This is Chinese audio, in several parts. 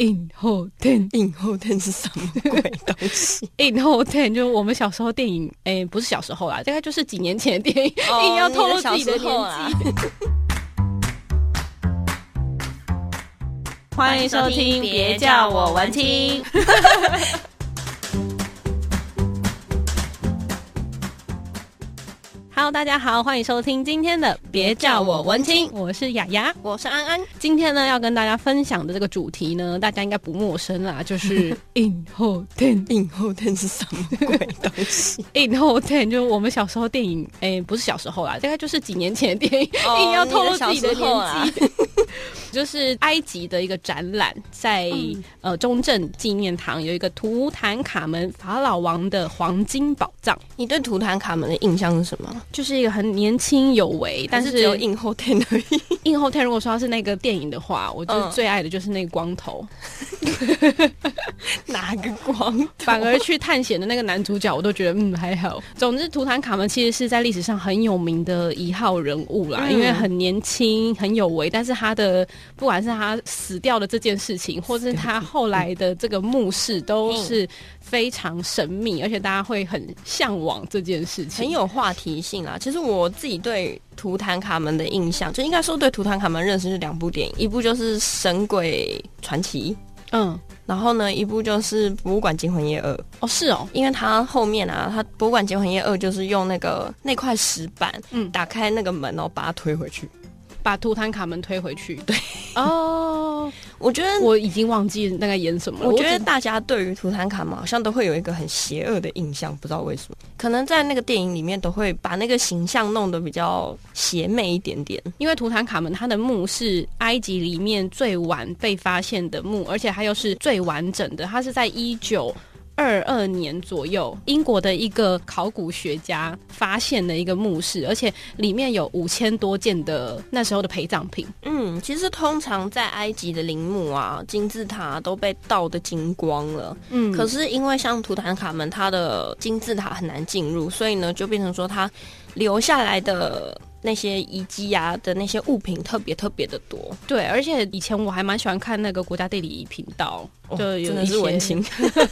影后天，影后天是什么鬼东西？影后天就是我们小时候电影，哎、欸，不是小时候啦，大概就是几年前的电影，硬、哦、要透露自己的年纪。欢迎收听，别叫我文青。Hello，大家好，欢迎收听今天的别叫我文青，我是雅雅，我是安安。今天呢，要跟大家分享的这个主题呢，大家应该不陌生啦，就是影后天。影后天是什么鬼东西？影后天就是我们小时候电影，哎、欸，不是小时候啦，大概就是几年前的电影，哦、硬要透露自己的年纪。就是埃及的一个展览，在、嗯、呃中正纪念堂有一个图坦卡门法老王的黄金宝藏。你对图坦卡门的印象是什么？就是一个很年轻有为，但是只有影后天而已。影后天如果说他是那个电影的话，我就最爱的就是那个光头。嗯、哪个光头？反而去探险的那个男主角，我都觉得嗯还好。总之，图坦卡门其实是在历史上很有名的一号人物啦，嗯、因为很年轻很有为，但是他的。不管是他死掉的这件事情，或是他后来的这个墓室，都是非常神秘，而且大家会很向往这件事情，很有话题性啊。其实我自己对图坦卡门的印象，就应该说对图坦卡门认识是两部电影，一部就是《神鬼传奇》，嗯，然后呢，一部就是《博物馆惊魂夜二》。哦，是哦，因为他后面啊，他《博物馆惊魂夜二》就是用那个那块石板，嗯，打开那个门，然后把它推回去。把图坦卡门推回去。对哦，oh, 我觉得我已经忘记那个演什么了。我觉得大家对于图坦卡门好像都会有一个很邪恶的印象，不知道为什么。可能在那个电影里面都会把那个形象弄得比较邪魅一点点。因为图坦卡门他的墓是埃及里面最晚被发现的墓，而且它又是最完整的。它是在一九。二二年左右，英国的一个考古学家发现了一个墓室，而且里面有五千多件的那时候的陪葬品。嗯，其实通常在埃及的陵墓啊、金字塔都被盗的精光了。嗯，可是因为像图坦卡门，他的金字塔很难进入，所以呢，就变成说他留下来的。那些遗迹啊的那些物品特别特别的多，对，而且以前我还蛮喜欢看那个国家地理频道，哦、就有一些文青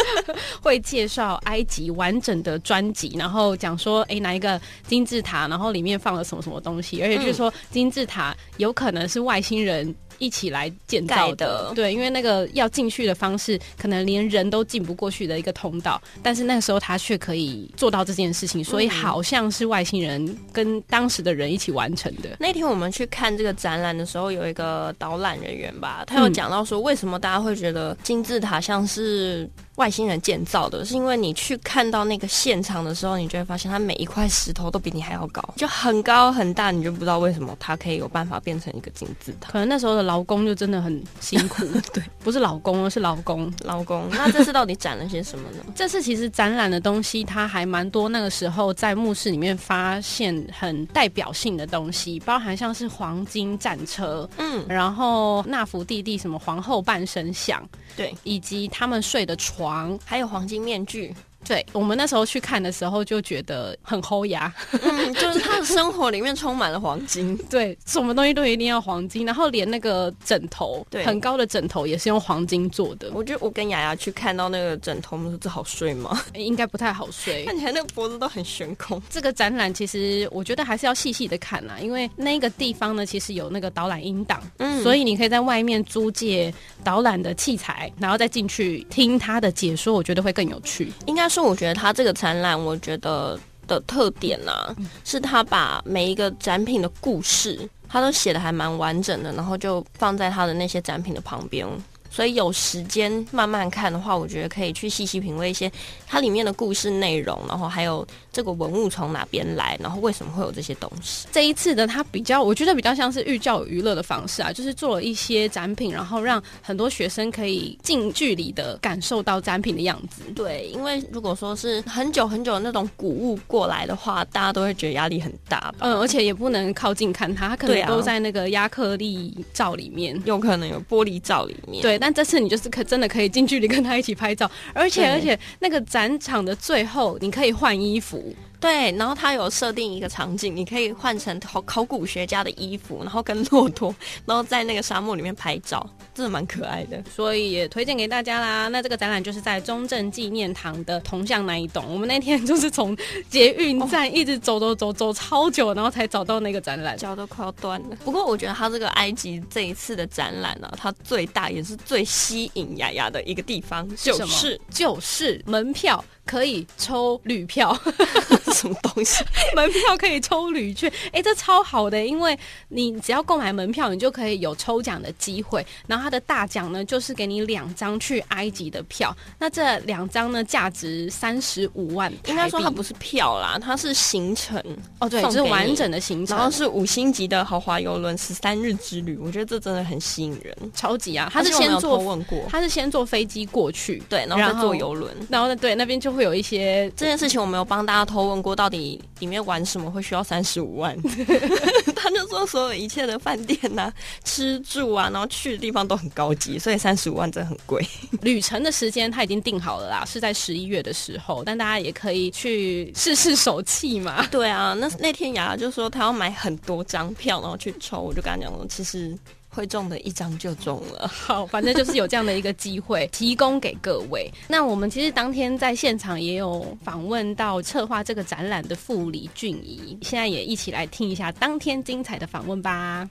会介绍埃及完整的专辑，然后讲说，哎，哪一个金字塔，然后里面放了什么什么东西，而且就是说金字塔有可能是外星人。一起来建造的，对，因为那个要进去的方式，可能连人都进不过去的一个通道，但是那个时候他却可以做到这件事情，所以好像是外星人跟当时的人一起完成的。那天我们去看这个展览的时候，有一个导览人员吧，他有讲到说，为什么大家会觉得金字塔像是外星人建造的，是因为你去看到那个现场的时候，你就会发现它每一块石头都比你还要高，就很高很大，你就不知道为什么它可以有办法变成一个金字塔。可能那时候的劳工就真的很辛苦，对，不是老公，而是劳工，劳工。那这次到底展了些什么呢？这次其实展览的东西它还蛮多，那个时候在墓室里面发现很代表性的东西，包含像是黄金战车，嗯，然后纳福弟弟什么皇后半身像，对，以及他们睡的床。还有黄金面具。对，我们那时候去看的时候就觉得很齁牙，嗯，就是他的生活里面充满了黄金，对，什么东西都一定要黄金，然后连那个枕头，对，很高的枕头也是用黄金做的。我觉得我跟雅雅去看到那个枕头，我们说这好睡吗？应该不太好睡，看起来那个脖子都很悬空。这个展览其实我觉得还是要细细的看啦，因为那个地方呢，其实有那个导览音档，嗯，所以你可以在外面租借导览的器材，然后再进去听他的解说，我觉得会更有趣。应该。是我觉得他这个展览，我觉得的特点呢、啊，是他把每一个展品的故事，他都写的还蛮完整的，然后就放在他的那些展品的旁边。所以有时间慢慢看的话，我觉得可以去细细品味一些它里面的故事内容，然后还有这个文物从哪边来，然后为什么会有这些东西。这一次的它比较，我觉得比较像是寓教于乐的方式啊，就是做了一些展品，然后让很多学生可以近距离的感受到展品的样子。对，因为如果说是很久很久的那种古物过来的话，大家都会觉得压力很大吧。嗯，而且也不能靠近看它，它可能都在那个亚克力罩里面，有可能有玻璃罩里面。对。但这次你就是可真的可以近距离跟他一起拍照，而且而且那个展场的最后你可以换衣服，对，然后它有设定一个场景，你可以换成考考古学家的衣服，然后跟骆驼，然后在那个沙漠里面拍照，真的蛮可爱的。所以也推荐给大家啦。那这个展览就是在中正纪念堂的铜像那一栋。我们那天就是从捷运站一直走走走走超久，然后才找到那个展览，脚都快要断了。不过我觉得它这个埃及这一次的展览呢、啊，它最大也是最吸引雅雅的一个地方，就是就是门票。可以抽旅票，什么东西？门票可以抽旅券，哎、欸，这超好的，因为你只要购买门票，你就可以有抽奖的机会。然后它的大奖呢，就是给你两张去埃及的票。那这两张呢，价值三十五万。应该说它不是票啦，它是行程哦，对，就是完整的行程，然后是五星级的豪华游轮十三日之旅。我觉得这真的很吸引人，超级啊！他是先坐问过，他是先坐飞机过去，对，然后再坐游轮，然后呢，对，那边就。会有一些这件事情，我没有帮大家偷问过，到底里面玩什么会需要三十五万？他就说所有一切的饭店呐、啊、吃住啊，然后去的地方都很高级，所以三十五万真的很贵。旅程的时间他已经定好了啦，是在十一月的时候，但大家也可以去试试手气嘛。对啊，那那天雅雅就说他要买很多张票，然后去抽，我就跟他讲说，其实。会中的一张就中了，好，反正就是有这样的一个机会 提供给各位。那我们其实当天在现场也有访问到策划这个展览的副李俊怡，现在也一起来听一下当天精彩的访问吧。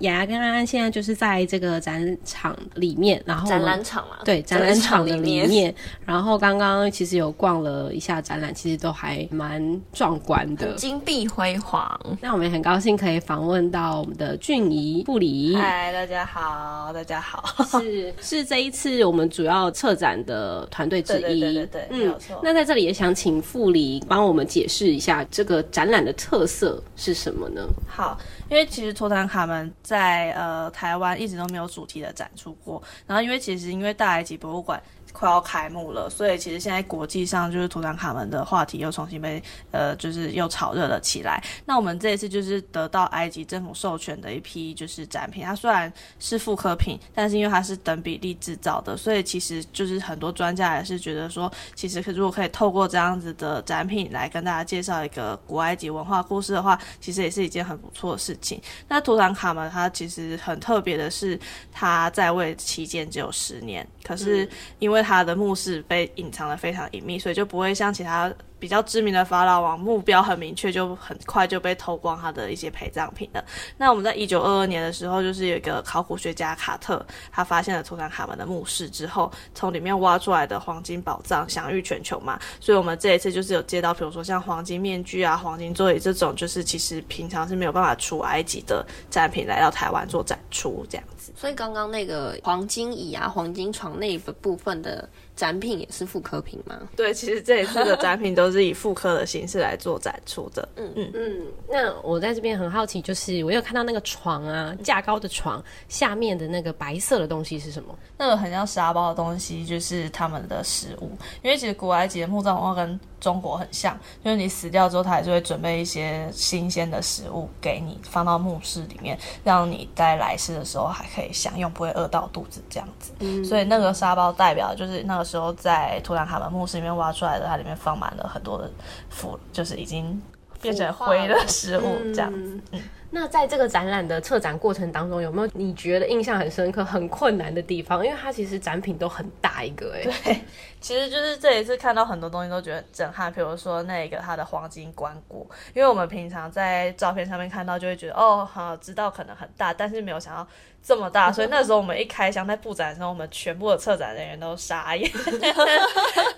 雅雅跟安安现在就是在这个展场里面，然后展览场嘛，对，展览场的里面。然后刚刚其实有逛了一下展览，其实都还蛮壮观的，金碧辉煌。那我们也很高兴可以访问到我们的俊怡傅里。嗨，大家好，大家好，是是这一次我们主要策展的团队之一。对对对对对，嗯，没有错。那在这里也想请傅里帮我们解释一下这个展览的特色是什么呢？好。因为其实托坦卡门在呃台湾一直都没有主题的展出过，然后因为其实因为大埃及博物馆。快要开幕了，所以其实现在国际上就是图坦卡门的话题又重新被呃，就是又炒热了起来。那我们这一次就是得到埃及政府授权的一批就是展品，它虽然是复刻品，但是因为它是等比例制造的，所以其实就是很多专家也是觉得说，其实如果可以透过这样子的展品来跟大家介绍一个古埃及文化故事的话，其实也是一件很不错的事情。那图坦卡门它其实很特别的是，它在位期间只有十年，可是因为他的墓室被隐藏的非常隐秘，所以就不会像其他比较知名的法老王目标很明确，就很快就被偷光他的一些陪葬品了。那我们在一九二二年的时候，就是有一个考古学家卡特，他发现了图坦卡门的墓室之后，从里面挖出来的黄金宝藏享誉全球嘛。所以我们这一次就是有接到，比如说像黄金面具啊、黄金座椅这种，就是其实平常是没有办法出埃及的展品来到台湾做展出这样子。所以刚刚那个黄金椅啊、黄金床那个部分的。展品也是复刻品吗？对，其实这一次的展品都是以复刻的形式来做展出的。嗯嗯嗯。那我在这边很好奇，就是我有看到那个床啊，架高的床下面的那个白色的东西是什么？那个很像沙包的东西，就是他们的食物。因为其实古埃及的墓葬文化跟中国很像，就是你死掉之后，他还是会准备一些新鲜的食物给你，放到墓室里面，让你在来世的时候还可以享用，不会饿到肚子这样子。嗯。所以那个沙包代表就是那个。时候在图坦卡门墓室里面挖出来的，它里面放满了很多的腐，就是已经变成灰的食物这样子。嗯，那在这个展览的策展过程当中，有没有你觉得印象很深刻、很困难的地方？因为它其实展品都很大一个，哎，对，其实就是这一次看到很多东西都觉得很震撼，比如说那个它的黄金棺椁，因为我们平常在照片上面看到就会觉得哦，好知道可能很大，但是没有想到。这么大，所以那时候我们一开箱在布展的时候，我们全部的策展人员都傻眼，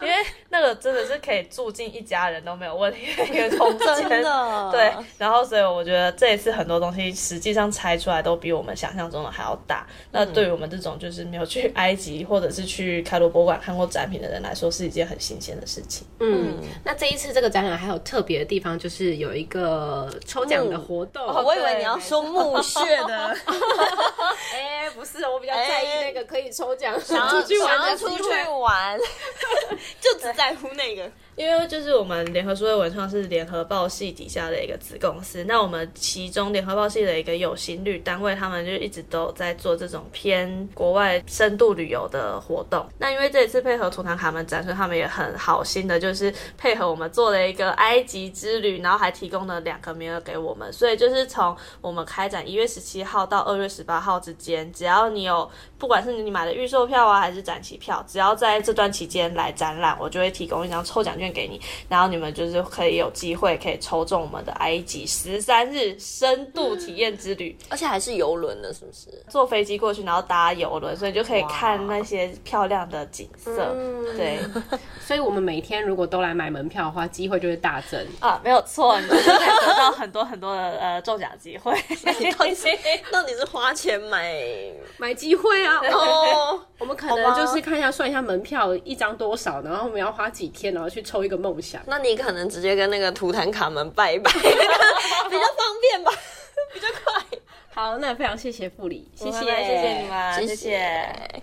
因为那个真的是可以住进一家人都没有问题的一个空间，真的。对，然后所以我觉得这一次很多东西实际上拆出来都比我们想象中的还要大。那对于我们这种就是没有去埃及或者是去开罗博物馆看过展品的人来说，是一件很新鲜的事情。嗯，那这一次这个展览还有特别的地方，就是有一个抽奖的活动。哦，我以为你要说墓穴的。哎、欸，不是，我比较在意那个可以抽奖，想要出去玩，想要出去玩，就只在乎那个。因为就是我们联合书的文创是联合报系底下的一个子公司，那我们其中联合报系的一个有心旅单位，他们就一直都在做这种偏国外深度旅游的活动。那因为这一次配合图坦卡门展，所以他们也很好心的，就是配合我们做了一个埃及之旅，然后还提供了两个名额给我们。所以就是从我们开展一月十七号到二月十八号之间，只要你有，不管是你买的预售票啊，还是展期票，只要在这段期间来展览，我就会提供一张抽奖券给你，然后你们就是可以有机会可以抽中我们的埃及十三日深度体验之旅，而且还是游轮的，是不是？坐飞机过去，然后搭游轮，所以就可以看那些漂亮的景色。对，所以我们每天如果都来买门票的话，机会就会大增啊，没有错，你就可以得到很多很多的呃中奖机会。到底 到底是花钱买买机会啊？哦，我们可能就是看一下算一下门票一张多少，然后我们要花几天，然后去抽一个梦想。那你可能直接跟那个图坦卡门拜一拜，比较方便吧，比较快。好，那非常谢谢副理，谢谢，谢谢你们，谢谢。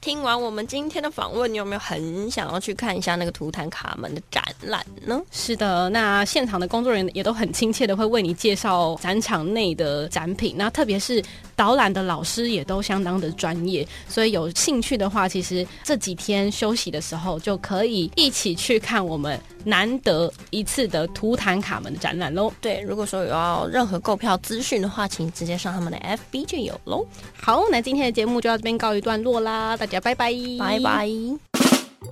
听完我们今天的访问，你有没有很想要去看一下那个图坦卡门的展览呢？是的，那现场的工作人员也都很亲切的会为你介绍展场内的展品，那特别是导览的老师也都相当的专业，所以有兴趣的话，其实这几天休息的时候就可以一起去看我们难得一次的图坦卡门的展览喽。对，如果说有要任何购票资讯的话，请直接上他们的 FB 就有喽。好，那今天的节目就到这边告一段落啦，大家。拜拜拜拜。